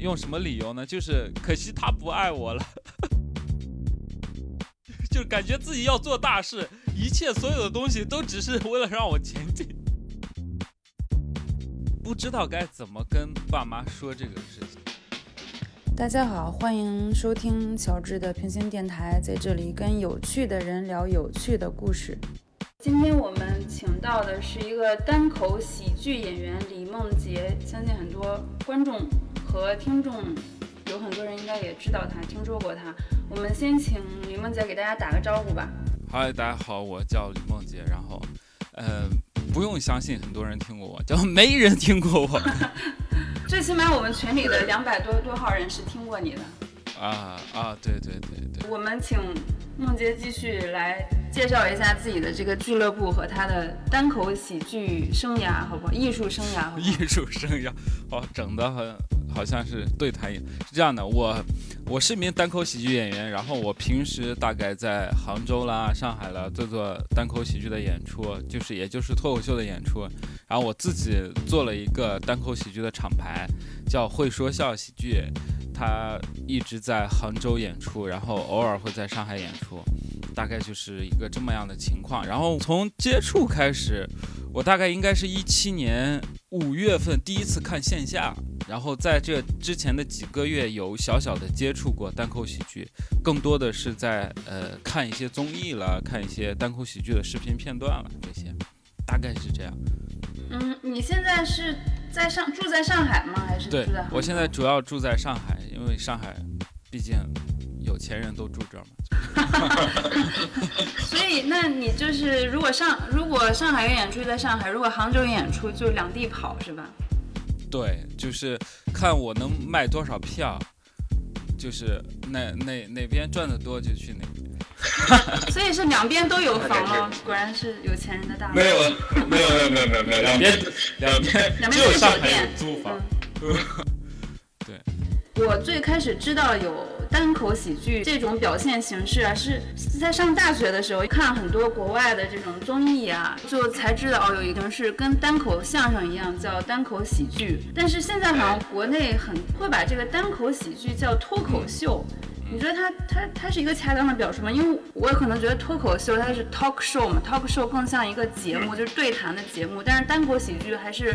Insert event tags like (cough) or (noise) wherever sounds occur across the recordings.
用什么理由呢？就是可惜他不爱我了，(laughs) 就感觉自己要做大事，一切所有的东西都只是为了让我前进，不知道该怎么跟爸妈说这个事情。大家好，欢迎收听乔治的平行电台，在这里跟有趣的人聊有趣的故事。今天我们请到的是一个单口喜剧演员李梦洁，相信很多观众和听众有很多人应该也知道他，听说过他。我们先请李梦洁给大家打个招呼吧。嗨，大家好，我叫李梦洁。然后，呃，不用相信很多人听过我，叫没人听过我。(laughs) 最起码我们群里的两百多多号人是听过你的。啊啊，对对对对。我们请梦洁继续来。介绍一下自己的这个俱乐部和他的单口喜剧生涯，好不好？艺术生涯，(laughs) 艺术生涯，哦，整的很好像是对谈一。是这样的，我我是一名单口喜剧演员，然后我平时大概在杭州啦、上海啦做做单口喜剧的演出，就是也就是脱口秀的演出。然后我自己做了一个单口喜剧的厂牌，叫会说笑喜剧，他一直在杭州演出，然后偶尔会在上海演出。大概就是一个这么样的情况，然后从接触开始，我大概应该是一七年五月份第一次看线下，然后在这之前的几个月有小小的接触过单口喜剧，更多的是在呃看一些综艺了，看一些单口喜剧的视频片段了，这些大概是这样。嗯，你现在是在上住在上海吗？还是对，我现在主要住在上海，因为上海毕竟有钱人都住这儿嘛。(laughs) 所以，那你就是如果上如果上海有演出在上海，如果杭州有演出就两地跑是吧？对，就是看我能卖多少票，就是哪哪哪边赚的多就去哪边。(laughs) 所以是两边都有房吗？(laughs) 果然是有钱人的大。没有，没有，没有，没有，没有，没有，两边两边两边都有上海有租房。(laughs) 对。我最开始知道有单口喜剧这种表现形式啊，是在上大学的时候看很多国外的这种综艺啊，就才知道哦，有一种是跟单口相声一样叫单口喜剧。但是现在好像国内很会把这个单口喜剧叫脱口秀，你觉得它它它是一个恰当的表述吗？因为我可能觉得脱口秀它是 talk show 嘛，talk show 更像一个节目，就是对谈的节目，但是单口喜剧还是。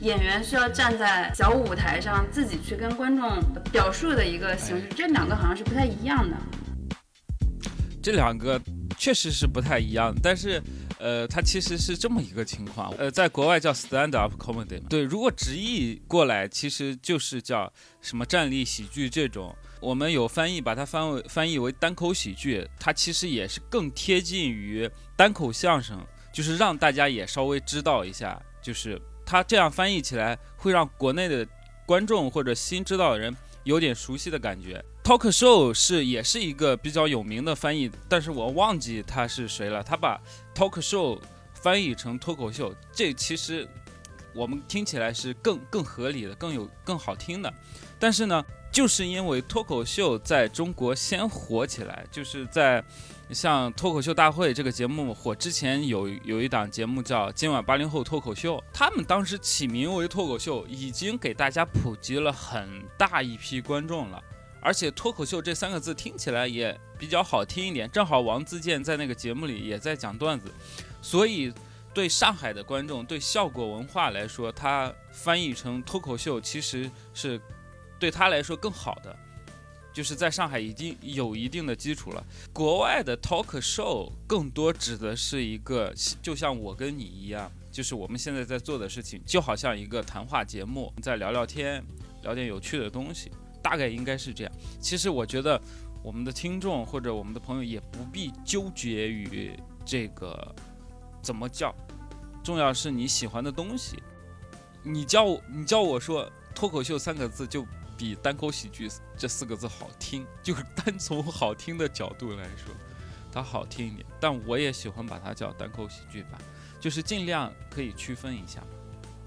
演员需要站在小舞台上，自己去跟观众表述的一个形式，这两个好像是不太一样的。这两个确实是不太一样，但是，呃，它其实是这么一个情况，呃，在国外叫 stand up comedy，对，如果直译过来，其实就是叫什么站立喜剧这种。我们有翻译把它翻为翻译为单口喜剧，它其实也是更贴近于单口相声，就是让大家也稍微知道一下，就是。他这样翻译起来会让国内的观众或者新知道的人有点熟悉的感觉。Talk show 是也是一个比较有名的翻译，但是我忘记他是谁了。他把 talk show 翻译成脱口秀，这其实我们听起来是更更合理的，更有更好听的。但是呢，就是因为脱口秀在中国先火起来，就是在。像脱口秀大会这个节目火之前，有有一档节目叫《今晚八零后脱口秀》，他们当时起名为脱口秀，已经给大家普及了很大一批观众了。而且脱口秀这三个字听起来也比较好听一点，正好王自健在那个节目里也在讲段子，所以对上海的观众，对效果文化来说，他翻译成脱口秀其实是对他来说更好的。就是在上海已经有一定的基础了。国外的 talk show 更多指的是一个，就像我跟你一样，就是我们现在在做的事情，就好像一个谈话节目，在聊聊天，聊点有趣的东西，大概应该是这样。其实我觉得我们的听众或者我们的朋友也不必纠结于这个怎么叫，重要是你喜欢的东西。你叫你叫我说脱口秀三个字就。比单口喜剧这四个字好听，(laughs) 就是单从好听的角度来说，它好听一点。但我也喜欢把它叫单口喜剧吧，就是尽量可以区分一下。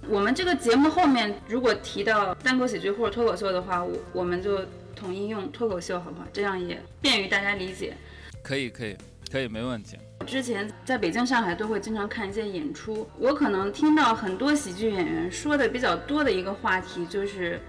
我们这个节目后面如果提到单口喜剧或者脱口秀的话，我我们就统一用脱口秀，好不好？这样也便于大家理解。可以，可以，可以，没问题。之前在北京、上海都会经常看一些演出，我可能听到很多喜剧演员说的比较多的一个话题就是。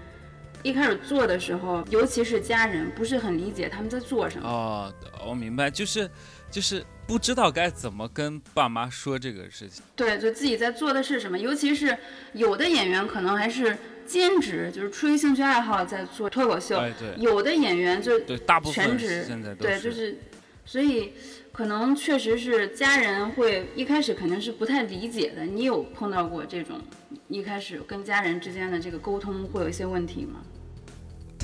一开始做的时候，尤其是家人不是很理解他们在做什么。哦，我明白，就是就是不知道该怎么跟爸妈说这个事情。对，就自己在做的是什么，尤其是有的演员可能还是兼职，就是出于兴趣爱好在做脱口秀。有的演员就对，大部分全职现在都对，就是，所以可能确实是家人会一开始肯定是不太理解的。你有碰到过这种一开始跟家人之间的这个沟通会有一些问题吗？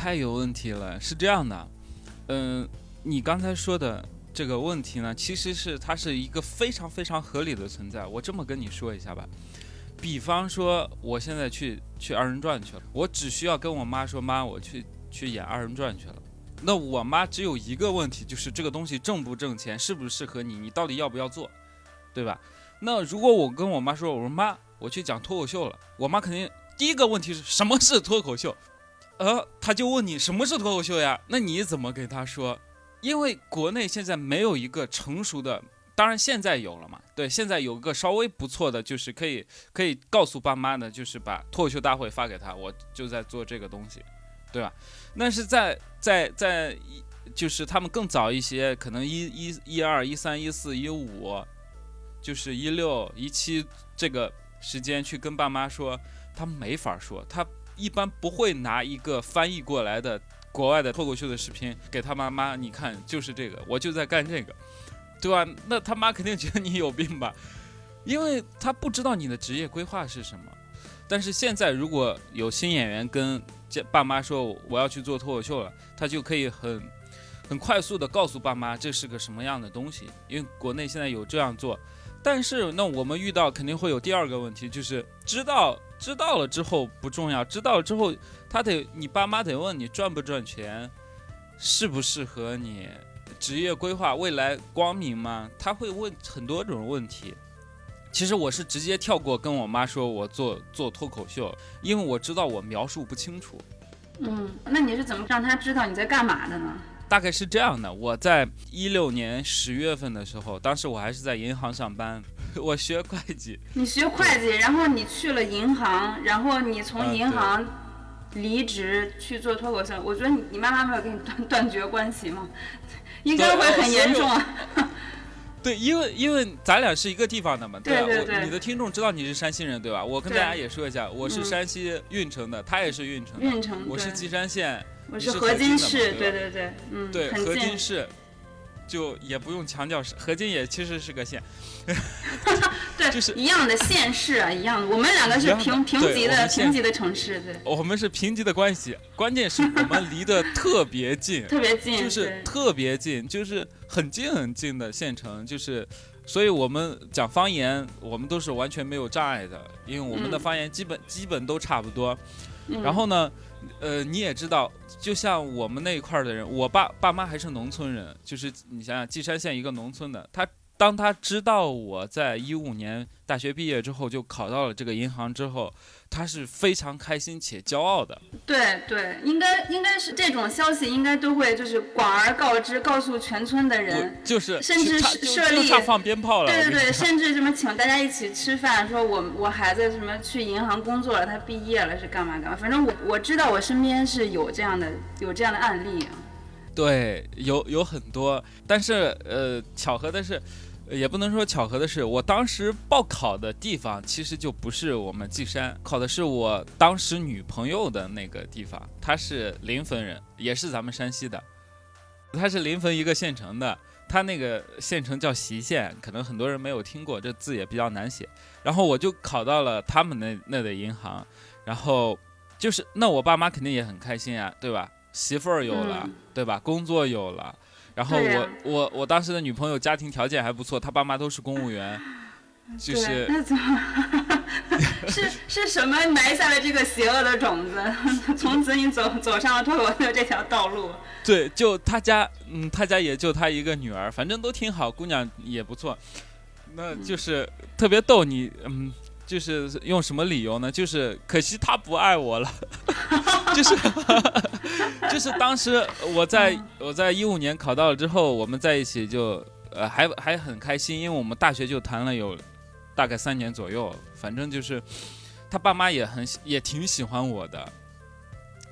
太有问题了。是这样的，嗯、你刚才说的这个问题呢，其实是它是一个非常非常合理的存在。我这么跟你说一下吧，比方说我现在去去二人转去了，我只需要跟我妈说，妈，我去去演二人转去了。那我妈只有一个问题，就是这个东西挣不挣钱，适不适合你，你到底要不要做，对吧？那如果我跟我妈说，我说妈，我去讲脱口秀了，我妈肯定第一个问题是什么是脱口秀？呃，他就问你什么是脱口秀呀？那你怎么给他说？因为国内现在没有一个成熟的，当然现在有了嘛。对，现在有个稍微不错的，就是可以可以告诉爸妈的，就是把脱口秀大会发给他，我就在做这个东西，对吧？那是在在在就是他们更早一些，可能一一一二一三一四一五，就是一六一七这个时间去跟爸妈说，他没法说，他一般不会拿一个翻译过来的国外的脱口秀的视频给他妈妈，你看就是这个，我就在干这个，对吧？那他妈肯定觉得你有病吧，因为他不知道你的职业规划是什么。但是现在如果有新演员跟家爸妈说我要去做脱口秀了，他就可以很很快速的告诉爸妈这是个什么样的东西，因为国内现在有这样做。但是那我们遇到肯定会有第二个问题，就是知道知道了之后不重要，知道了之后他得你爸妈得问你赚不赚钱，适不适合你，职业规划未来光明吗？他会问很多种问题。其实我是直接跳过跟我妈说我做做脱口秀，因为我知道我描述不清楚。嗯，那你是怎么让他知道你在干嘛的呢？大概是这样的，我在一六年十月份的时候，当时我还是在银行上班，(laughs) 我学会计，你学会计，然后你去了银行，然后你从啊银行离职去做脱口秀，我觉得你你妈妈没有跟你断断绝关系吗？应该会很严重啊。(laughs) 对，因为因为咱俩是一个地方的嘛，吧？对对对我你的听众知道你是山西人，对吧？我跟大家也说一下，我是嗯山西运城的，他也是运城的，运城，我是稷山县，我是河河津市，对对对对，嗯，对，河津。市，就也不用强调是河津也其实是个县，(laughs) 对，就是一样的县市啊，一样的。我们两个是平平级的平级的城市，对，我们是平级的关系，关键是我们离得特别近，(laughs) 特别近，就是特别近，就是很近很近的县城，就是，所以我们讲方言，我们都是完全没有障碍的，因为我们的嗯方言基本、基本都差不多。嗯然后呢，呃，你也知道，就像我们那一块儿的人，我爸爸妈还是农村人，就是你想想，稷山县一个农村的，他当他知道我在一五年大学毕业之后就考到了这个银行之后，他是非常开心且骄傲的。对对，应该应该是这种消息，应该都会就是广而告之，告诉全村的人。就是甚至设立放鞭炮了。对对对，甚至什么请大家一起吃饭，说我我孩子什么去银行工作了，他毕业了是干嘛干嘛。反正我我知道我身边是有这样的有这样的案例啊。对，有有很多，但是呃，巧合的是，呃也不能说巧合的是，我当时报考的地方其实就不是我们稷山，考的是我当时女朋友的那个地方，她是临汾人，也是咱们山西的，她是临汾一个县城的。她那个县城叫隰县，可能很多人没有听过，这字也比较难写。然后我就考到了他们那那的银行，然后就是那我爸妈肯定也很开心啊，对吧？媳妇儿有了，嗯对吧？工作有了，然后我、我我当时的女朋友家庭条件还不错，她爸妈都是公务员，(laughs) 就是那怎么 (laughs) 是 (laughs) 是什么埋下了这个邪恶的种子？从此你走走上了脱口秀这条道路。对，就他家，嗯，他家也就他一个女儿，反正都挺好，姑娘也不错，那就是特别逗你，嗯。就是用什么理由呢？就是可惜他不爱我了，(laughs) 就是 (laughs) 就是当时我在我在一五年考到了之后，我们在一起就呃还还很开心，因为我们大学就谈了有大概三年左右，反正就是他爸妈也很也挺喜欢我的，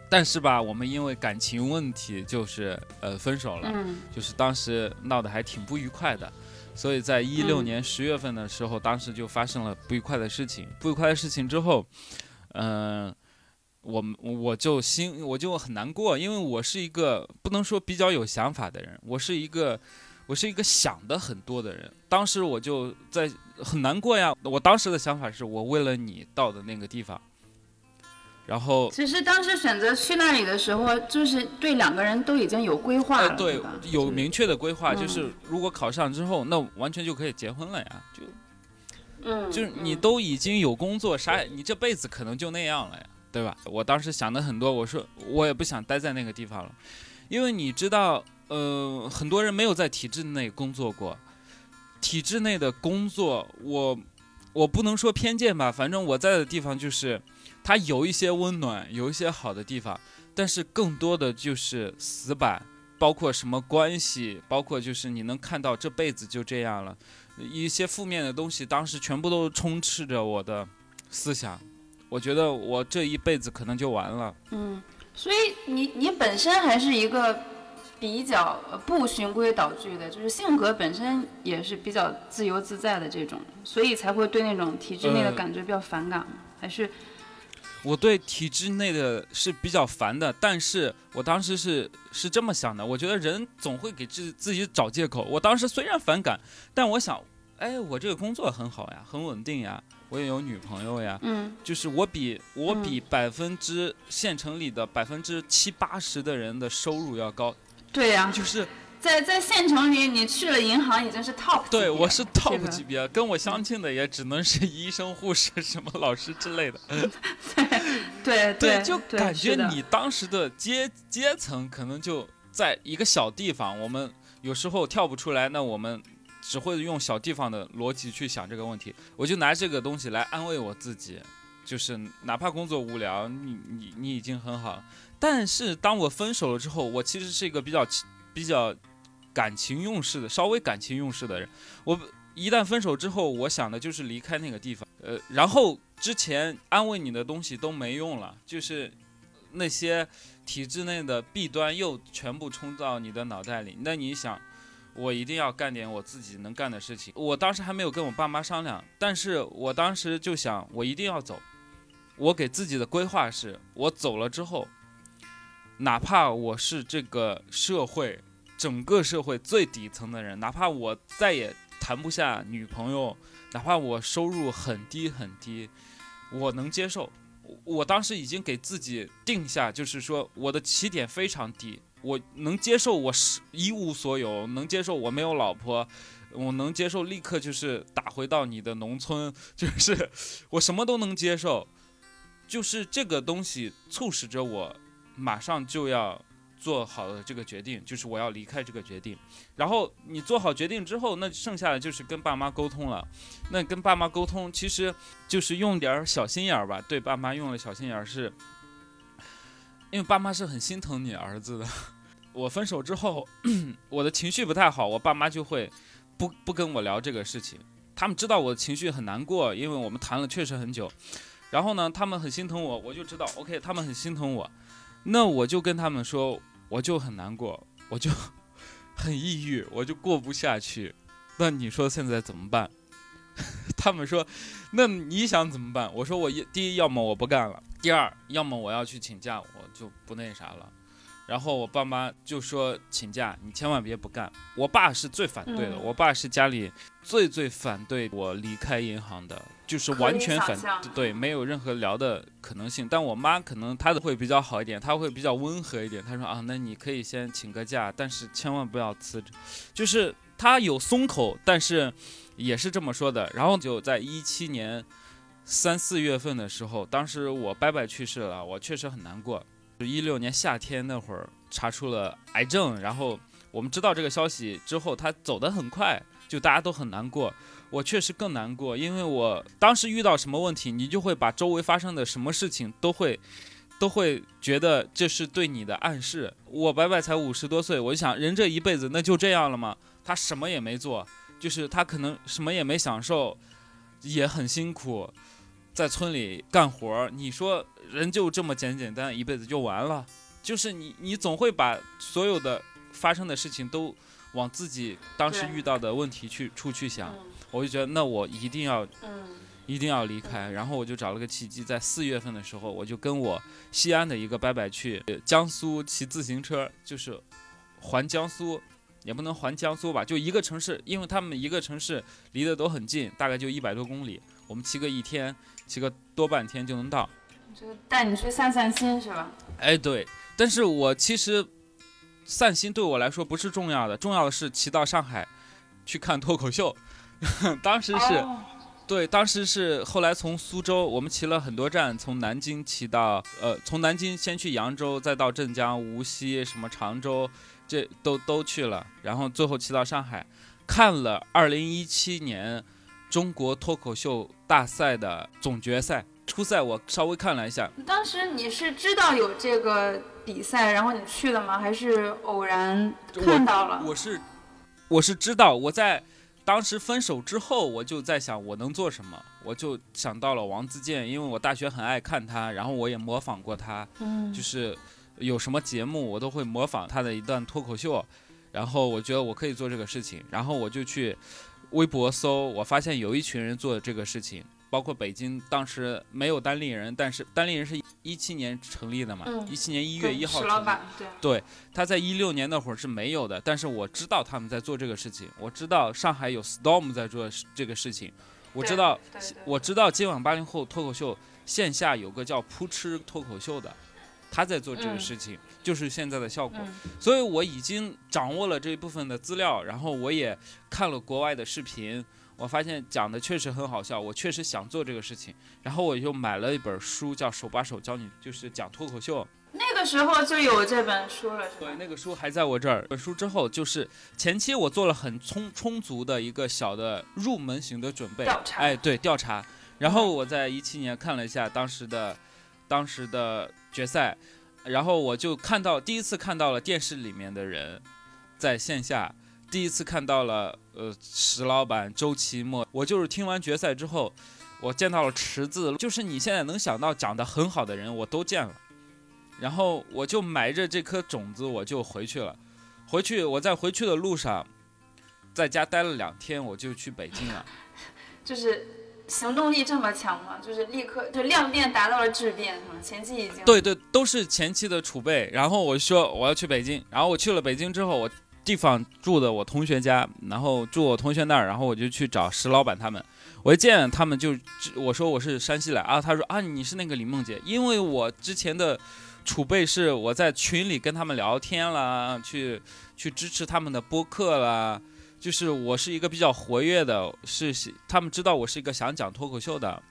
但是吧，我们因为感情问题，就是呃分手了，嗯。就是当时闹得还挺不愉快的。所以在一六嗯年十月份的时候，当时就发生了不愉快的事情。不愉快的事情之后，嗯、我我就心我就很难过，因为我是一个不能说比较有想法的人，我是一个我是一个想的很多的人。当时我就在很难过呀，我当时的想法是我为了你到的那个地方，然后其实当时选择去那里的时候，就是对两个人都已经有规划了，呃对？有明确的规划，嗯就是如果考上之后，那完全就可以结婚了呀，就嗯，就是你嗯都已经有工作，啥你这辈子可能就那样了呀，对吧？我当时想的很多，我说我也不想待在那个地方了，因为你知道，呃，很多人没有在体制内工作过，体制内的工作，我我不能说偏见吧，反正我在的地方就是，它有一些温暖，有一些好的地方，但是更多的就是死板。包括什么关系，包括就是你能看到这辈子就这样了，一些负面的东西，当时全部都充斥着我的思想。我觉得我这一辈子可能就完了。嗯，所以你你本身还是一个比较呃不循规蹈矩的，就是性格本身也是比较自由自在的这种，所以才会对那种体制内的呃感觉比较反感吗？还是我对体制内的是比较烦的，但是我当时是是这么想的，我觉得人总会给自自己找借口。我当时虽然反感，但我想，哎，我这个工作很好呀，很稳定呀，我也有女朋友呀，嗯。就是我比我比百分之县城里的百分之七八十的人的收入要高，对呀、就是在在县城里，你去了银行已经是 top。对我是 top 级别，跟我相近的也只能是医生、护士、什么老师之类的。对 (laughs) 对，就对感觉你当时的阶阶层可能就在一个小地方，我们有时候跳不出来，那我们只会用小地方的逻辑去想这个问题。我就拿这个东西来安慰我自己，就是哪怕工作无聊，你你你已经很好了。但是当我分手了之后，我其实是一个比较比较感情用事的，稍微感情用事的人。我一旦分手之后，我想的就是离开那个地方。呃，然后之前安慰你的东西都没用了，就是那些体制内的弊端又全部冲到你的脑袋里。那你想，我一定要干点我自己能干的事情。我当时还没有跟我爸妈商量，但是我当时就想，我一定要走。我给自己的规划是，我走了之后，哪怕我是这个社会整个社会最底层的人，哪怕我再也谈不下女朋友，哪怕我收入很低很低，我能接受。我我当时已经给自己定下，就是说我的起点非常低，我能接受我是一无所有，能接受我没有老婆，我能接受立刻就是打回到你的农村，(laughs) 就是我什么都能接受，就是这个东西促使着我马上就要做好了这个决定，就是我要离开这个决定。然后你做好决定之后，那剩下的就是跟爸妈沟通了。那跟爸妈沟通，其实就是用点小心眼儿吧。对爸妈用了小心眼儿是，因为爸妈是很心疼你儿子的。(laughs) 我分手之后，(clears throat) 我的情绪不太好，我爸妈就会不不跟我聊这个事情。他们知道我的情绪很难过，因为我们谈了确实很久。然后呢，他们很心疼我，我就知道，OK，他们很心疼我。那我就跟他们说，我就很难过，我就 (laughs) 很抑郁，我就过不下去。那你说现在怎么办？(laughs) 他们说，那你想怎么办？我说我一第一，要么我不干了；第二，要么我要去请假，我就不那啥了。然后我爸妈就说请假，你千万别不干。我爸是最反对的，嗯我爸是家里最最反对我离开银行的，就是完全反对，没有任何聊的可能性。但我妈可能她的会比较好一点，她会比较温和一点。她说啊，那你可以先请个假，但是千万不要辞职。就是她有松口，但是也是这么说的。然后就在一七年三四月份的时候，当时我伯伯去世了，我确实很难过。就一六年夏天那会儿查出了癌症，然后我们知道这个消息之后，他走得很快，就大家都很难过。我确实更难过，因为我当时遇到什么问题，你就会把周围发生的什么事情都会都会觉得这是对你的暗示。我伯伯才五十多岁，我就想，人这一辈子那就这样了吗？他什么也没做，就是他可能什么也没享受，也很辛苦。在村里干活儿，你说人就这么简简单，一辈子就完了？就是你，你总会把所有的发生的事情都往自己当时遇到的问题去处去想。嗯我就觉得，那我一定要嗯一定要离开。然后我就找了个契机，在四月份的时候，我就跟我西安的一个伯伯去呃江苏骑自行车，就是环江苏，也不能环江苏吧，就一个城市，因为他们一个城市离得都很近，大概就一百多公里，我们骑个一天，骑个多半天就能到。就带你去散散心是吧？哎，对，但是我其实散心对我来说不是重要的，重要的是骑到上海去看脱口秀。(laughs) 当时是。哦对，当时是后来从苏州，我们骑了很多站，从南京骑到呃，从南京先去扬州，再到镇江、无锡、什么常州，这都都去了，然后最后骑到上海，看了二零一七年中国脱口秀大赛的总决赛。初赛我稍微看了一下，当时你是知道有这个比赛，然后你去了吗？还是偶然看到了？我是我是知道我在当时分手之后，我就在想我能做什么，我就想到了王自健，因为我大学很爱看他，然后我也模仿过他，嗯，就是有什么节目我都会模仿他的一段脱口秀，然后我觉得我可以做这个事情，然后我就去微博搜，我发现有一群人做这个事情，包括北京当时没有单立人，但是单立人是一七年成立的嘛，嗯。一七年一月对一号成立。石老板对，他在一六年那会儿是没有的，但是我知道他们在做这个事情，我知道上海有 Storm 在做这个事情，我知道我知道今晚八零后脱口秀线下有个叫扑哧脱口秀的，他在做这个嗯事情，就是现在的效果。嗯所以我已经掌握了这一部分的资料，然后我也看了国外的视频，我发现讲的确实很好笑，我确实想做这个事情，然后我就买了一本书，叫《手把手教你》，就是讲脱口秀。那个时候就有这本书了，是对，那个书还在我这儿。本书之后，就是前期我做了很充充足的一个小的入门型的准备，调查哎，对，调查。然后我在一七年看了一下当时的，当时的决赛，然后我就看到第一次看到了电视里面的人，在线下，第一次看到了呃石老板、周奇墨。我就是听完决赛之后，我见到了池子，就是你现在能想到讲得很好的人，我都见了。然后我就埋着这颗种子，我就回去了。回去我在回去的路上，在家待了两天，我就去北京了。(laughs) 就是行动力这么强吗？就是立刻就量变达到了质变，是吗？前期已经对对，都是前期的储备。然后我说我要去北京，然后我去了北京之后，我地方住的我同学家，然后住我同学那儿，然后我就去找石老板他们。我一见他们就我说我是山西来啊，他说啊你是那个李梦洁，因为我之前的储备是我在群里跟他们聊天啦，去去支持他们的播客啦，就是我是一个比较活跃的，是是他们知道我是一个想讲脱口秀的，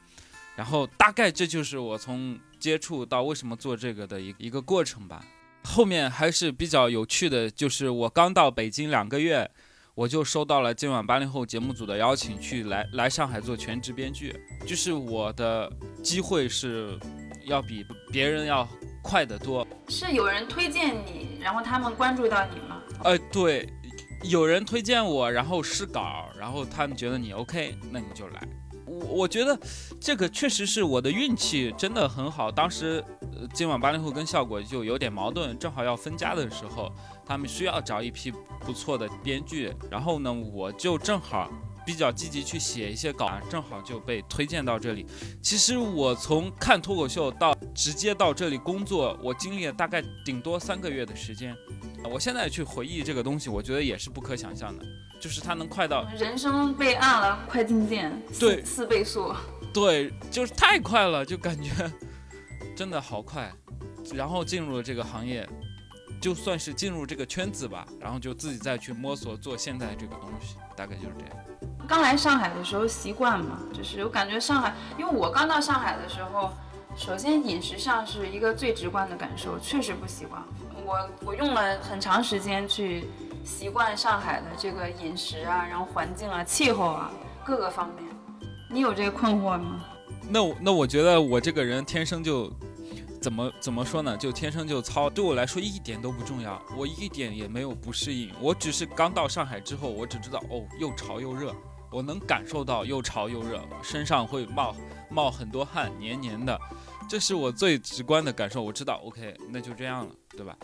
然后大概这就是我从接触到为什么做这个的一一个过程吧。后面还是比较有趣的，就是我刚到北京两个月，我就收到了今晚八零后节目组的邀请，去来来上海做全职编剧。就是我的机会是要比别人要快得多。是有人推荐你，然后他们关注到你吗？呃，对，有人推荐我，然后试稿，然后他们觉得你 OK，那你就来。我我觉得这个确实是我的运气真的很好。当时、呃、今晚八零后跟效果就有点矛盾，正好要分家的时候，他们需要找一批不错的编剧，然后呢，我就正好比较积极去写一些稿，正好就被推荐到这里。其实我从看脱口秀到直接到这里工作，我经历了大概顶多三个月的时间。我现在去回忆这个东西，我觉得也是不可想象的，就是它能快到，人生被按了快进键，对四倍速。对，就是太快了，就感觉 (laughs) 真的好快。然后进入了这个行业，就算是进入这个圈子吧，然后就自己再去摸索做现在这个东西，大概就是这样。刚来上海的时候习惯嘛，就是我感觉上海，因为我刚到上海的时候，首先饮食上是一个最直观的感受，确实不习惯。我我用了很长时间去习惯上海的这个饮食啊，然后环境啊、气候啊各个方面。你有这个困惑吗？那我那我觉得我这个人天生就怎么怎么说呢？就天生就糙，对我来说一点都不重要，我一点也没有不适应。我只是刚到上海之后，我只知道哦，又潮又热，我能感受到又潮又热，身上会冒冒很多汗，黏黏的，这是我最直观的感受。我知道，OK，那就这样了，对吧？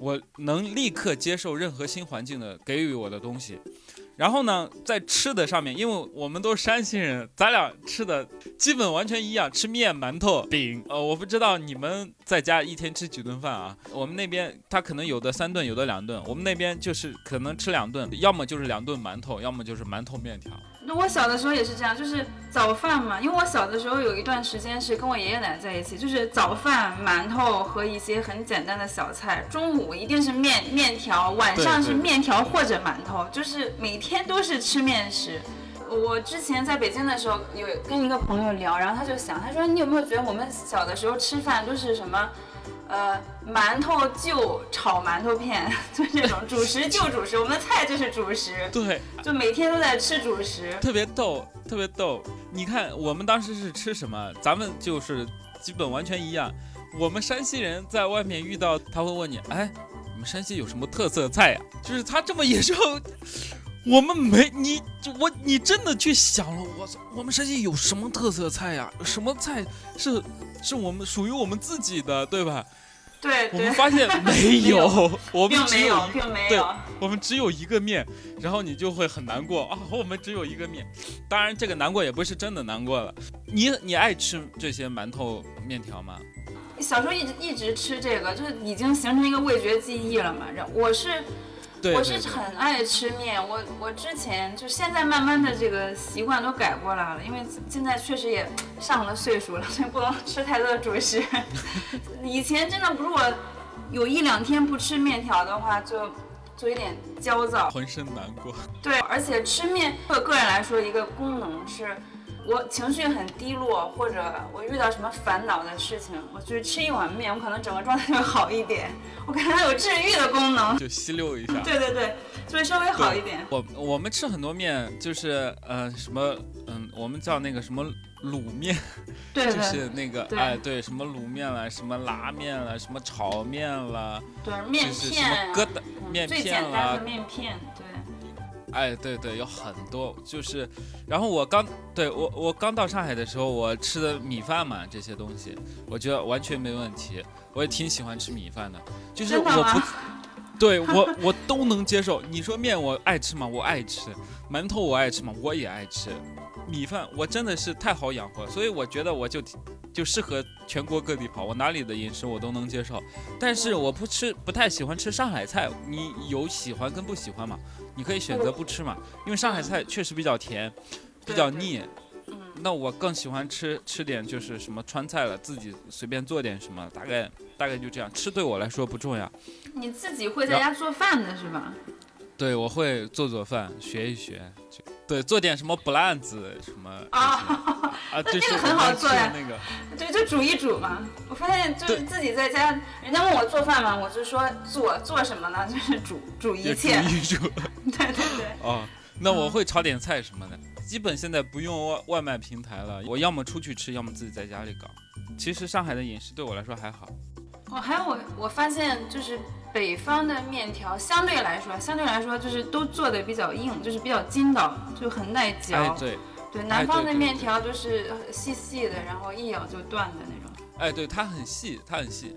我能立刻接受任何新环境的给予我的东西。然后呢，在吃的上面，因为我们都是山西人，咱俩吃的基本完全一样，吃面、馒头、饼。呃，我不知道你们在家一天吃几顿饭啊？我们那边他可能有的三顿，有的两顿，我们那边就是可能吃两顿，要么就是两顿馒头，要么就是馒头面条。那我小的时候也是这样，就是早饭嘛，因为我小的时候有一段时间是跟我爷爷奶奶在一起，就是早饭馒头和一些很简单的小菜，中午一定是面面条，晚上是面条或者馒头，就是每天都是吃面食。我之前在北京的时候有跟一个朋友聊，然后他就想，他说你有没有觉得我们小的时候吃饭都是什么？呃，馒头就炒馒头片，(laughs) 就这种 (laughs) 主食就主食，我们的菜就是主食，对，就每天都在吃主食，特别逗，特别逗。你看我们当时是吃什么，咱们就是基本完全一样。我们山西人在外面遇到，他会问你，哎，你们山西有什么特色菜呀？就是他这么一说，我们没你我你真的去想了，我操，我们山西有什么特色菜呀？什么菜是是我们属于我们自己的，对吧？对，我们发现没有，(laughs) (laughs) 我们只有并没有，我们只有一个面，然后你就会很难过啊。我们只有一个面，当然这个难过也不是真的难过了。你你爱吃这些馒头面条吗？小时候一直一直吃这个，就是已经形成一个味觉记忆了嘛。我是。我是很爱吃面，我我之前就现在慢慢的这个习惯都改过来了，因为现在确实也上了岁数了，所以不能吃太多的主食。(laughs) 以前真的，如果有一两天不吃面条的话，就就有点焦躁，浑身难过。对，而且吃面对我个人来说，一个功能是。我情绪很低落，或者我遇到什么烦恼的事情，我去吃一碗面，我可能整个状态就会好一点。(laughs) 我感觉它有治愈的功能，就吸溜一下。(laughs) 对对对，就会稍微好一点。我我们吃很多面，就是呃什么嗯，我们叫那个什么卤面，(laughs) 对，就是那个哎对，什么卤面了，什么拉面了，什么炒面了，对，面片，疙瘩面片最简单的面片，对。哎，对对，有很多，就是，然后我刚对我我刚到上海的时候，我吃的米饭嘛，这些东西，我觉得完全没问题，我也挺喜欢吃米饭的，就是我不，对我我都能接受。你说面我爱吃吗？我爱吃，馒头我爱吃吗？我也爱吃，米饭我真的是太好养活，所以我觉得我就就适合全国各地跑，我哪里的饮食我都能接受。但是我不吃，不太喜欢吃上海菜，你有喜欢跟不喜欢吗？你可以选择不吃嘛，因为上海菜确实比较甜，比较腻。那我更喜欢吃吃点就是什么川菜了，自己随便做点什么，大概大概就这样。吃对我来说不重要。你自己会在家做饭的是吧？对，我会做做饭，学一学。对，做点什么不烂子什么啊 (laughs) 啊，那这个很好做呀。那个，对，就煮一煮嘛。我发现就是自己在家，人家问我做饭嘛，我就说做做什么呢？(laughs) 就是煮煮一切。煮一煮。对 (laughs) 对对。哦，那我会炒点菜什么的。基本现在不用外外卖平台了，我要么出去吃，要么自己在家里搞。其实上海的饮食对我来说还好。哦，还有我我发现就是北方的面条相对来说，相对来说就是都做的比较硬，就是比较筋道，就很耐嚼。哎，对。对，南方的面条就是细细的，然后一咬就断的那种。哎，对，它很细，它很细。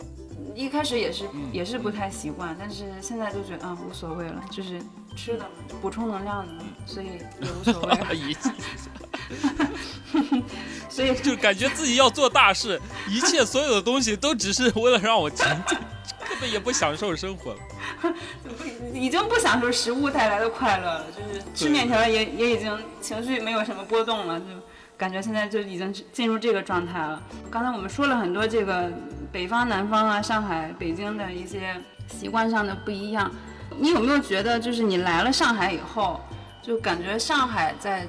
一开始也是也是不太习惯，但是现在就觉得啊无所谓了，就是吃的嘛补充能量的嘛，所以也无所谓。(laughs) (laughs) 所以就感觉自己要做大事，一切所有的东西都只是为了让我前进，根本也不享受生活了。(laughs) 已经不享受食物带来的快乐了，就是吃面条也也已经情绪没有什么波动了，就感觉现在就已经进入这个状态了。刚才我们说了很多这个北方、南方啊、上海、北京的一些习惯上的不一样，你有没有觉得就是你来了上海以后，就感觉上海在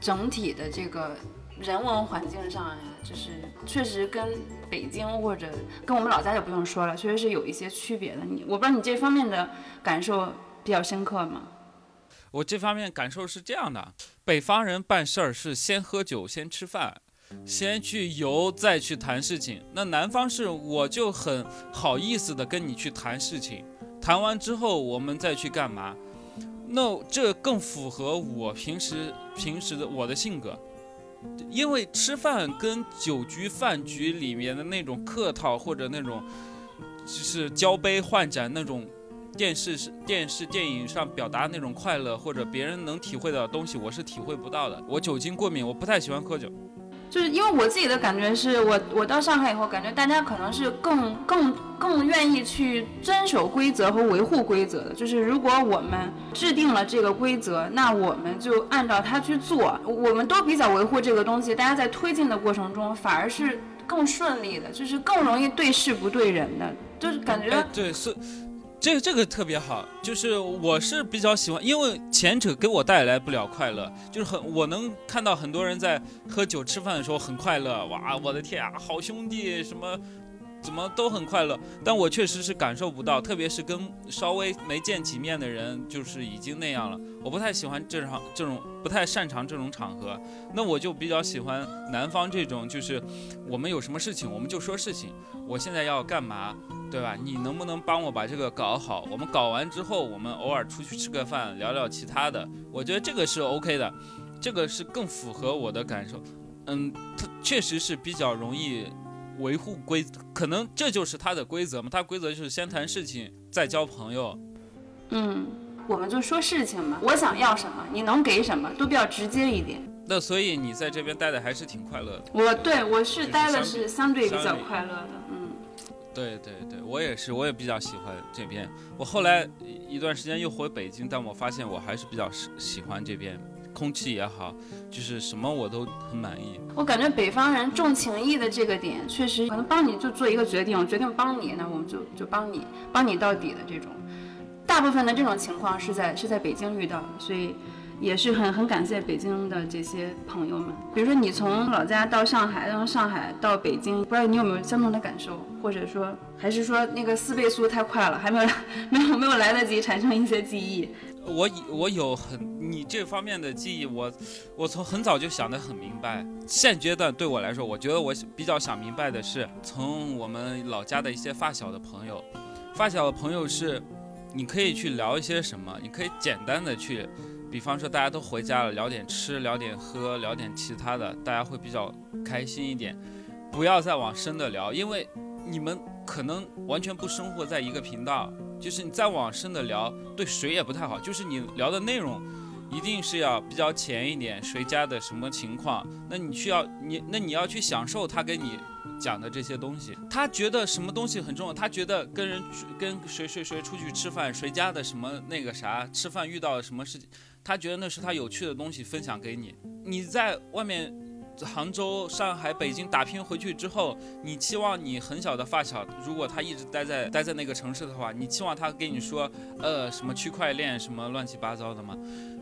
整体的这个人文环境上呀，就是确实跟北京或者跟我们老家就不用说了，确实是有一些区别的。你我不知道你这方面的感受比较深刻吗？我这方面感受是这样的：北方人办事儿是先喝酒、先吃饭、先去游，再去谈事情。那南方是我就很好意思的跟你去谈事情，谈完之后我们再去干嘛？那这更符合我平时平时的我的性格，因为吃饭跟酒局饭局里面的那种客套或者那种就是交杯换盏那种电视电视电影上表达那种快乐或者别人能体会到的东西，我是体会不到的。我酒精过敏，我不太喜欢喝酒。就是因为我自己的感觉是我我到上海以后，感觉大家可能是更更更愿意去遵守规则和维护规则的。就是如果我们制定了这个规则，那我们就按照它去做。我们都比较维护这个东西，大家在推进的过程中反而是更顺利的，就是更容易对事不对人的，就是感觉。对，是。这个这个特别好，就是我是比较喜欢，因为前者给我带来不了快乐，就是很我能看到很多人在喝酒吃饭的时候很快乐，哇，我的天啊，好兄弟什么。怎么都很快乐，但我确实是感受不到，特别是跟稍微没见几面的人，就是已经那样了。我不太喜欢这场这种，不太擅长这种场合。那我就比较喜欢南方这种，就是我们有什么事情，我们就说事情。我现在要干嘛，对吧？你能不能帮我把这个搞好？我们搞完之后，我们偶尔出去吃个饭，聊聊其他的。我觉得这个是 OK 的，这个是更符合我的感受。嗯，它确实是比较容易。维护规，可能这就是他的规则嘛？他规则就是先谈事情，再交朋友。嗯，我们就说事情嘛。我想要什么，你能给什么，都比较直接一点。那所以你在这边待的还是挺快乐的。我对我是待的是相对比较快乐的。嗯，对对对，我也是，我也比较喜欢这边。我后来一段时间又回北京，但我发现我还是比较喜喜欢这边。空气也好，就是什么我都很满意。我感觉北方人重情义的这个点，确实可能帮你就做一个决定，决定帮你，那我们就就帮你，帮你到底的这种。大部分的这种情况是在是在北京遇到的，所以也是很很感谢北京的这些朋友们。比如说你从老家到上海，从上海到北京，不知道你有没有相同的感受，或者说还是说那个四倍速太快了，还没有没有没有来得及产生一些记忆。我我有很你这方面的记忆，我我从很早就想得很明白。现阶段对我来说，我觉得我比较想明白的是，从我们老家的一些发小的朋友，发小的朋友是，你可以去聊一些什么，你可以简单的去，比方说大家都回家了，聊点吃，聊点喝，聊点其他的，大家会比较开心一点。不要再往深的聊，因为你们可能完全不生活在一个频道。就是你再往深的聊，对谁也不太好。就是你聊的内容，一定是要比较浅一点，谁家的什么情况，那你需要你那你要去享受他给你讲的这些东西。他觉得什么东西很重要，他觉得跟人跟谁谁谁出去吃饭，谁家的什么那个啥吃饭遇到了什么事情，他觉得那是他有趣的东西分享给你。你在外面。杭州、上海、北京打拼回去之后，你期望你很小的发小，如果他一直待在待在那个城市的话，你期望他跟你说，呃，什么区块链什么乱七八糟的吗？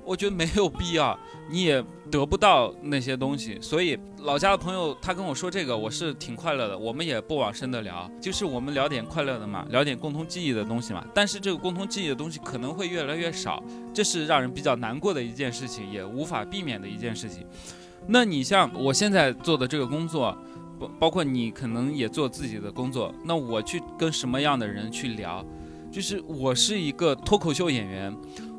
我觉得没有必要，你也得不到那些东西。所以老家的朋友他跟我说这个，我是挺快乐的。我们也不往深的聊，就是我们聊点快乐的嘛，聊点共同记忆的东西嘛。但是这个共同记忆的东西可能会越来越少，这是让人比较难过的一件事情，也无法避免的一件事情。那你像我现在做的这个工作，包包括你可能也做自己的工作，那我去跟什么样的人去聊？就是我是一个脱口秀演员，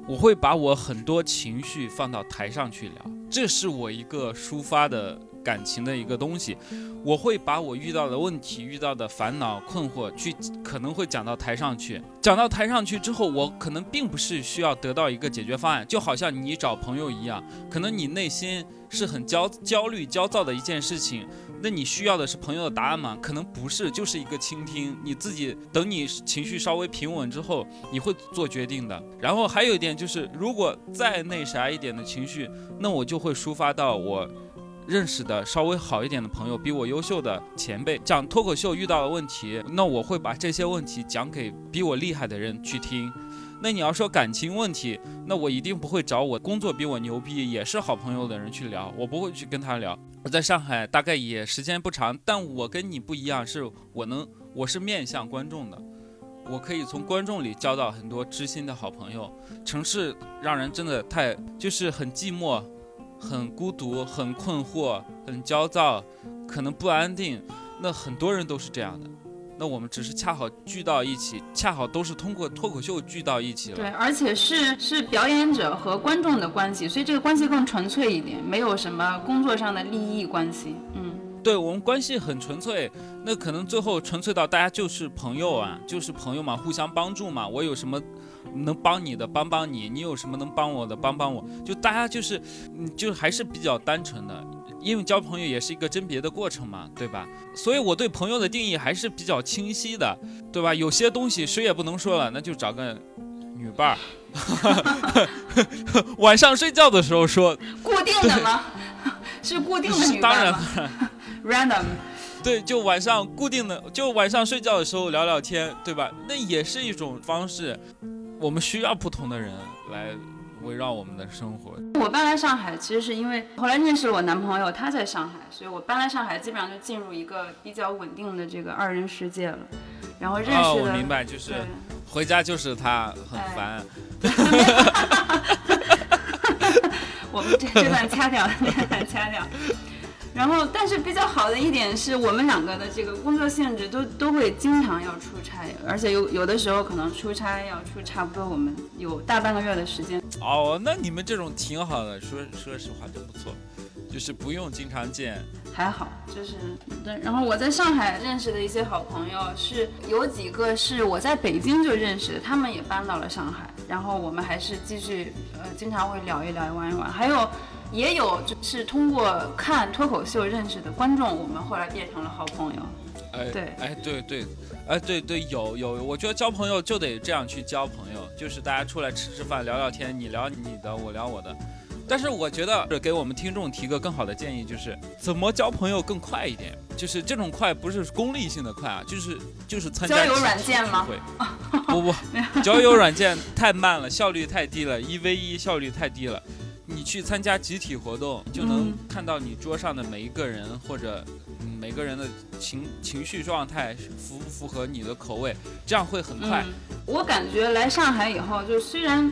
我会把我很多情绪放到台上去聊，这是我一个抒发的感情的一个东西。我会把我遇到的问题、遇到的烦恼、困惑去，可能会讲到台上去。讲到台上去之后，我可能并不是需要得到一个解决方案，就好像你找朋友一样，可能你内心。是很焦焦虑、焦躁的一件事情，那你需要的是朋友的答案吗？可能不是，就是一个倾听。你自己等你情绪稍微平稳之后，你会做决定的。然后还有一点就是，如果再那啥一点的情绪，那我就会抒发到我认识的稍微好一点的朋友，比我优秀的前辈讲脱口秀遇到的问题，那我会把这些问题讲给比我厉害的人去听。那你要说感情问题，那我一定不会找我工作比我牛逼也是好朋友的人去聊，我不会去跟他聊。我在上海大概也时间不长，但我跟你不一样，是我能我是面向观众的，我可以从观众里交到很多知心的好朋友。城市让人真的太就是很寂寞，很孤独，很困惑，很焦躁，可能不安定。那很多人都是这样的。那我们只是恰好聚到一起，恰好都是通过脱口秀聚到一起了。对，而且是是表演者和观众的关系，所以这个关系更纯粹一点，没有什么工作上的利益关系。嗯，对我们关系很纯粹，那可能最后纯粹到大家就是朋友啊，就是朋友嘛，互相帮助嘛。我有什么能帮你的，帮帮你；你有什么能帮我的，帮帮我。就大家就是，嗯，就还是比较单纯的。因为交朋友也是一个甄别的过程嘛，对吧？所以我对朋友的定义还是比较清晰的，对吧？有些东西谁也不能说了，那就找个女伴儿，(laughs) 晚上睡觉的时候说。固定的吗？(laughs) 是固定的女伴吗？当然，random。对，就晚上固定的，就晚上睡觉的时候聊聊天，对吧？那也是一种方式。我们需要不同的人来。围绕我们的生活。我搬来上海，其实是因为后来认识了我男朋友，他在上海，所以我搬来上海，基本上就进入一个比较稳定的这个二人世界了。然后认识的，我明白，就是回家就是他很烦。(laughs) 我们这这段掐掉，(laughs) 这段掐掉。然后，但是比较好的一点是我们两个的这个工作性质都都会经常要出差，而且有有的时候可能出差要出差不多我们有大半个月的时间。哦，那你们这种挺好的，说说实话真不错，就是不用经常见。还好，就是对。然后我在上海认识的一些好朋友是有几个是我在北京就认识的，他们也搬到了上海，然后我们还是继续呃经常会聊一聊玩一玩，还有。也有就是通过看脱口秀认识的观众，我们后来变成了好朋友。哎，对，哎，对对，哎，对对，有有，我觉得交朋友就得这样去交朋友，就是大家出来吃吃饭、聊聊天，你聊你的，我聊我的。但是我觉得给我们听众提个更好的建议，就是怎么交朋友更快一点。就是这种快不是功利性的快啊，就是就是参加交友软件吗？不不，交友软件太慢了，效率太低了，一 v 一效率太低了。你去参加集体活动，就能看到你桌上的每一个人，或者每个人的情情绪状态符不符合你的口味，这样会很快。我感觉来上海以后，就虽然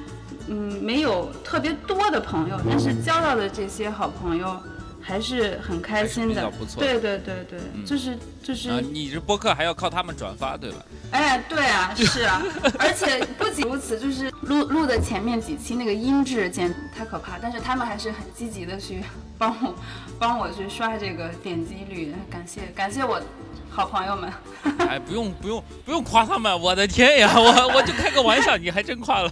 嗯没有特别多的朋友，但是交到的这些好朋友。还是很开心的，对对对对，就是就是。你这播客还要靠他们转发，对吧？哎，对啊，是啊，(laughs) 而且不仅如此，就是录录的前面几期那个音质简直太可怕，但是他们还是很积极的去帮我 (laughs) 帮我去刷这个点击率，感谢感谢我好朋友们。(laughs) 哎，不用不用不用夸他们，我的天呀，我我就开个玩笑，你还真夸了。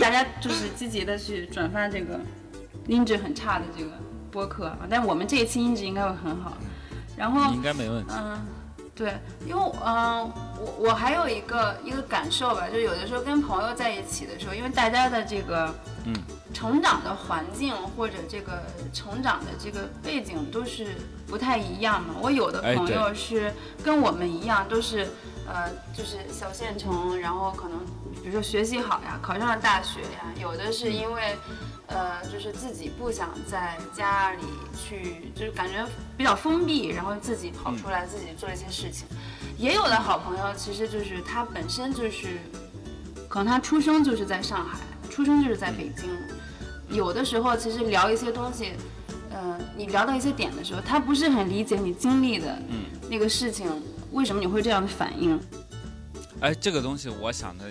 大家就是积极的去转发这个音质很差的这个。播客啊，但我们这一期音质应该会很好，然后应该没问题。嗯，对，因为嗯，我我还有一个一个感受吧，就有的时候跟朋友在一起的时候，因为大家的这个嗯成长的环境或者这个成长的这个背景都是不太一样嘛。我有的朋友是跟我们一样，都是呃就是小县城，然后可能比如说学习好呀，考上了大学呀，有的是因为。呃，就是自己不想在家里去，就是感觉比较封闭，然后自己跑出来自己做一些事情。也有的好朋友，其实就是他本身就是，可能他出生就是在上海，出生就是在北京。有的时候其实聊一些东西，呃，你聊到一些点的时候，他不是很理解你经历的那个事情，为什么你会这样的反应？哎，这个东西我想的。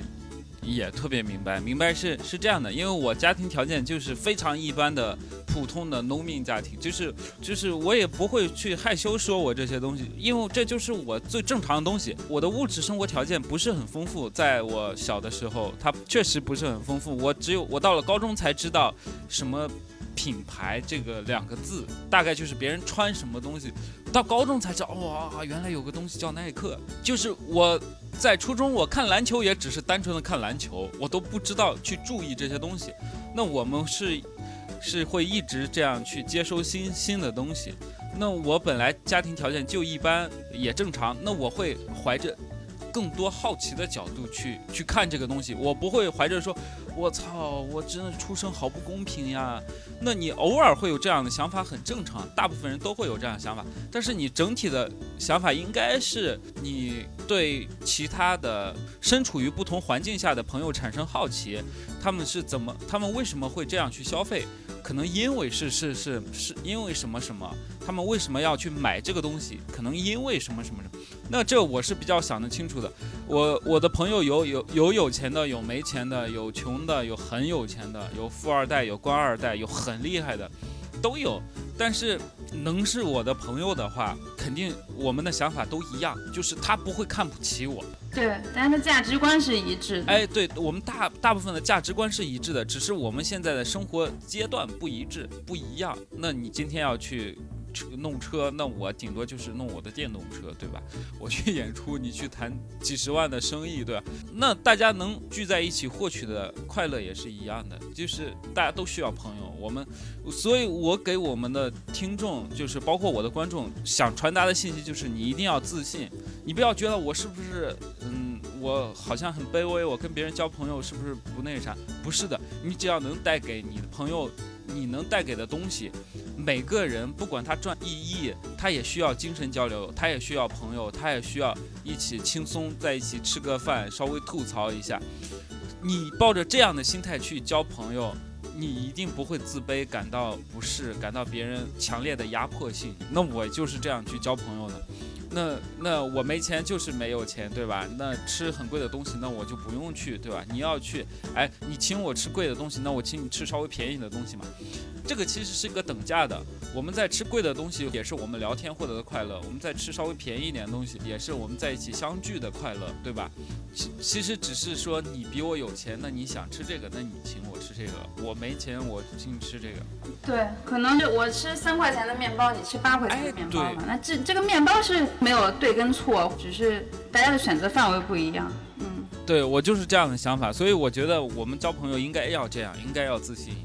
也特别明白，明白是是这样的，因为我家庭条件就是非常一般的普通的农民家庭，就是就是我也不会去害羞说我这些东西，因为这就是我最正常的东西。我的物质生活条件不是很丰富，在我小的时候，它确实不是很丰富。我只有我到了高中才知道什么品牌这个两个字，大概就是别人穿什么东西。到高中才知道，哇，原来有个东西叫耐克，就是我。在初中，我看篮球也只是单纯的看篮球，我都不知道去注意这些东西。那我们是，是会一直这样去接收新新的东西。那我本来家庭条件就一般，也正常。那我会怀着。更多好奇的角度去去看这个东西，我不会怀着说，我操，我真的出生好不公平呀。那你偶尔会有这样的想法很正常，大部分人都会有这样的想法。但是你整体的想法应该是你对其他的身处于不同环境下的朋友产生好奇，他们是怎么，他们为什么会这样去消费？可能因为是是是是因为什么什么，他们为什么要去买这个东西？可能因为什么什么什么。那这我是比较想得清楚的。我我的朋友有有有有钱的，有没钱的，有穷的，有很有钱的，有富二代，有官二代，有很厉害的，都有。但是能是我的朋友的话，肯定我们的想法都一样，就是他不会看不起我。对，但是价值观是一致的。哎，对我们大大部分的价值观是一致的，只是我们现在的生活阶段不一致，不一样。那你今天要去。车弄车，那我顶多就是弄我的电动车，对吧？(laughs) 我去演出，你去谈几十万的生意，对吧？那大家能聚在一起获取的快乐也是一样的，就是大家都需要朋友。我们，所以我给我们的听众，就是包括我的观众，想传达的信息就是，你一定要自信，你不要觉得我是不是，嗯，我好像很卑微，我跟别人交朋友是不是不那啥？不是的，你只要能带给你的朋友，你能带给的东西。每个人不管他赚一亿，他也需要精神交流，他也需要朋友，他也需要一起轻松在一起吃个饭，稍微吐槽一下。你抱着这样的心态去交朋友，你一定不会自卑，感到不适，感到别人强烈的压迫性。那我就是这样去交朋友的。那那我没钱就是没有钱，对吧？那吃很贵的东西，那我就不用去，对吧？你要去，哎，你请我吃贵的东西，那我请你吃稍微便宜的东西嘛。这个其实是一个等价的，我们在吃贵的东西，也是我们聊天获得的快乐；我们在吃稍微便宜一点的东西，也是我们在一起相聚的快乐，对吧？其其实只是说你比我有钱，那你想吃这个，那你请我吃这个；我没钱，我请你吃这个。对，可能就我吃三块钱的面包，你吃八块钱的面包嘛。那这这个面包是没有对跟错，只是大家的选择范围不一样。嗯，对我就是这样的想法，所以我觉得我们交朋友应该要这样，应该要自信。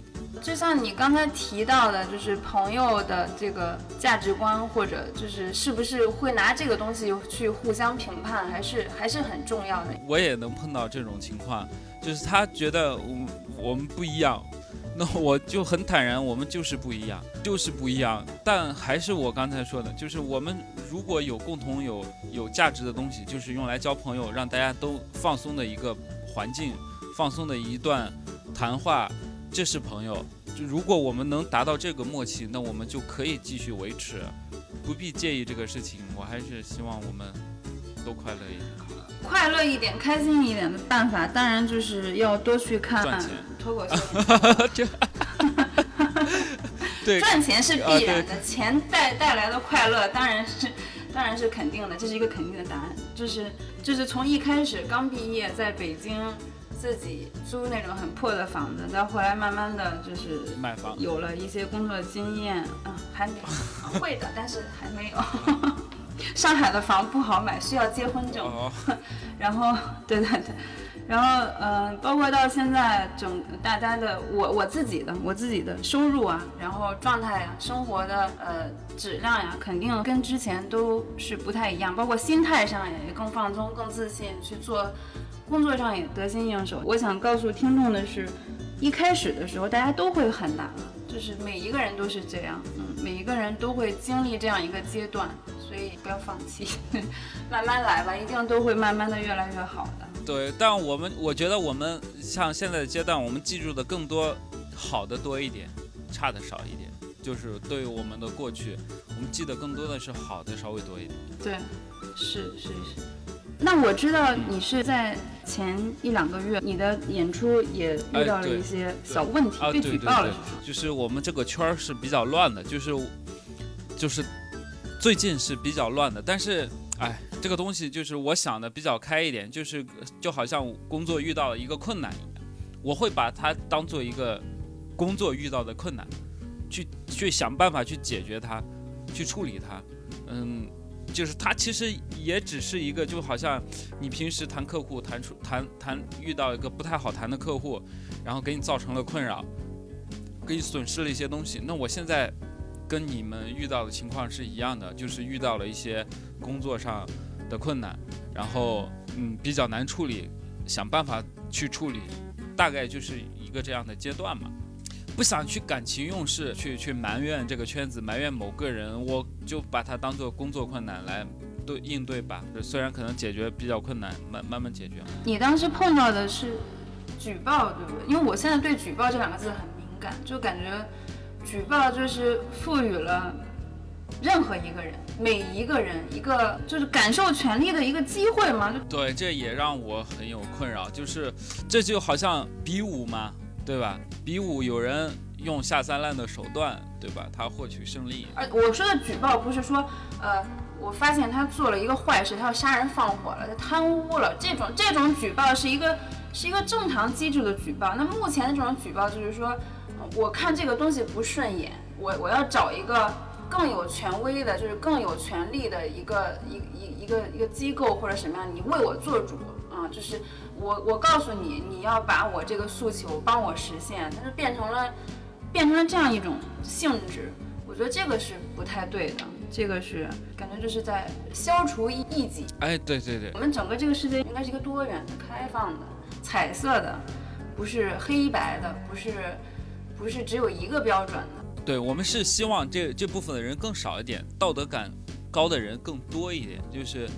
就像你刚才提到的，就是朋友的这个价值观，或者就是是不是会拿这个东西去互相评判，还是还是很重要的。我也能碰到这种情况，就是他觉得我我们不一样，那我就很坦然，我们就是不一样，就是不一样。但还是我刚才说的，就是我们如果有共同有有价值的东西，就是用来交朋友，让大家都放松的一个环境，放松的一段谈话。这是朋友，就如果我们能达到这个默契，那我们就可以继续维持，不必介意这个事情。我还是希望我们都快乐一点，快乐一点、开心一点的办法，当然就是要多去看脱口秀。(laughs) 对，赚钱是必然的，钱带带来的快乐当然是当然是肯定的，这是一个肯定的答案。就是就是从一开始刚毕业在北京。自己租那种很破的房子，再后来慢慢的就是买房，有了一些工作经验，嗯，还没会的，但是还没有。(laughs) 上海的房不好买，需要结婚证。(laughs) 然后，对对对，然后嗯，包括到现在整大家的我我自己的我自己的收入啊，然后状态呀，生活的呃质量呀，肯定跟之前都是不太一样，包括心态上也更放松、更自信去做。工作上也得心应手。我想告诉听众的是，一开始的时候大家都会很难，就是每一个人都是这样，嗯，每一个人都会经历这样一个阶段，所以不要放弃，(laughs) 慢慢来吧，一定都会慢慢的越来越好的。对，但我们我觉得我们像现在的阶段，我们记住的更多好的多一点，差的少一点，就是对于我们的过去，我们记得更多的是好的稍微多一点。对，是是是。那我知道你是在前一两个月，你的演出也遇到了一些小问题，被举报了。就是我们这个圈儿是比较乱的，就是就是最近是比较乱的。但是，哎，这个东西就是我想的比较开一点，就是就好像工作遇到了一个困难一样，我会把它当做一个工作遇到的困难，去去想办法去解决它，去处理它，嗯。就是他其实也只是一个，就好像你平时谈客户谈出谈谈遇到一个不太好谈的客户，然后给你造成了困扰，给你损失了一些东西。那我现在跟你们遇到的情况是一样的，就是遇到了一些工作上的困难，然后嗯比较难处理，想办法去处理，大概就是一个这样的阶段嘛。不想去感情用事，去去埋怨这个圈子，埋怨某个人，我就把它当做工作困难来对应对吧。虽然可能解决比较困难，慢慢慢解决。你当时碰到的是举报，对不对？因为我现在对举报这两个字很敏感，就感觉举报就是赋予了任何一个人、每一个人一个就是感受权利的一个机会嘛。就对，这也让我很有困扰，就是这就好像比武嘛。对吧？比武有人用下三滥的手段，对吧？他获取胜利。而我说的举报不是说，呃，我发现他做了一个坏事，他要杀人放火了，他贪污了，这种这种举报是一个是一个正常机制的举报。那目前的这种举报就是说，我看这个东西不顺眼，我我要找一个更有权威的，就是更有权力的一个一一一个一个机构或者什么样，你为我做主啊，就是。我我告诉你，你要把我这个诉求帮我实现，但是变成了变成了这样一种性质，我觉得这个是不太对的，这个是感觉就是在消除异己。哎，对对对，我们整个这个世界应该是一个多元的、开放的、彩色的，不是黑白的，不是不是只有一个标准的。对，我们是希望这这部分的人更少一点，道德感高的人更多一点，就是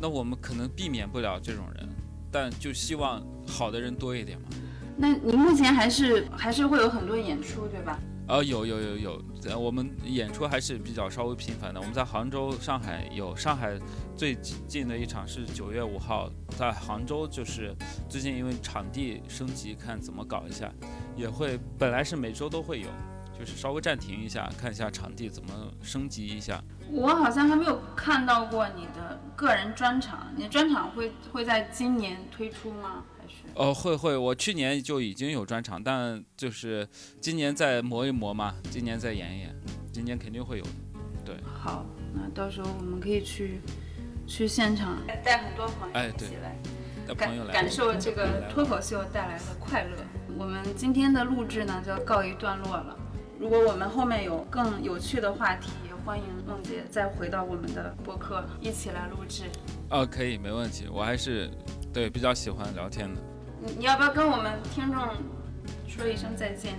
那我们可能避免不了这种人。但就希望好的人多一点嘛。那你目前还是还是会有很多演出，对吧？呃，有有有有，我们演出还是比较稍微频繁的。我们在杭州、上海有，上海最近的一场是九月五号，在杭州就是最近因为场地升级，看怎么搞一下，也会本来是每周都会有。就是稍微暂停一下，看一下场地怎么升级一下。我好像还没有看到过你的个人专场，你的专场会会在今年推出吗？还是？哦，会会，我去年就已经有专场，但就是今年再磨一磨嘛，今年再演一演，今年肯定会有的。对。好，那到时候我们可以去去现场带很多朋友一起来，感感受这个脱口秀带来的快乐。我们今天的录制呢就要告一段落了。如果我们后面有更有趣的话题，也欢迎梦姐再回到我们的播客一起来录制。哦，可以，没问题。我还是对比较喜欢聊天的。你你要不要跟我们听众说一声再见？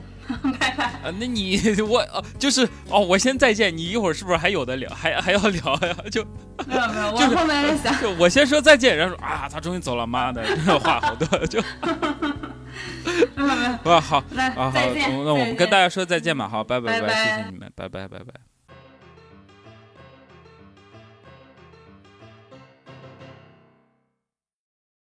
拜拜。啊，那你我哦，就是哦，我先再见。你一会儿是不是还有的聊？还还要聊呀？(laughs) 就没有没有，我后面在想。就我先说再见，然后说啊，他终于走了，妈的，话好多就。(laughs) 没有没有，不好，啊，好，那我们跟大家说再见吧，好，拜拜拜，谢谢你们，拜拜拜拜。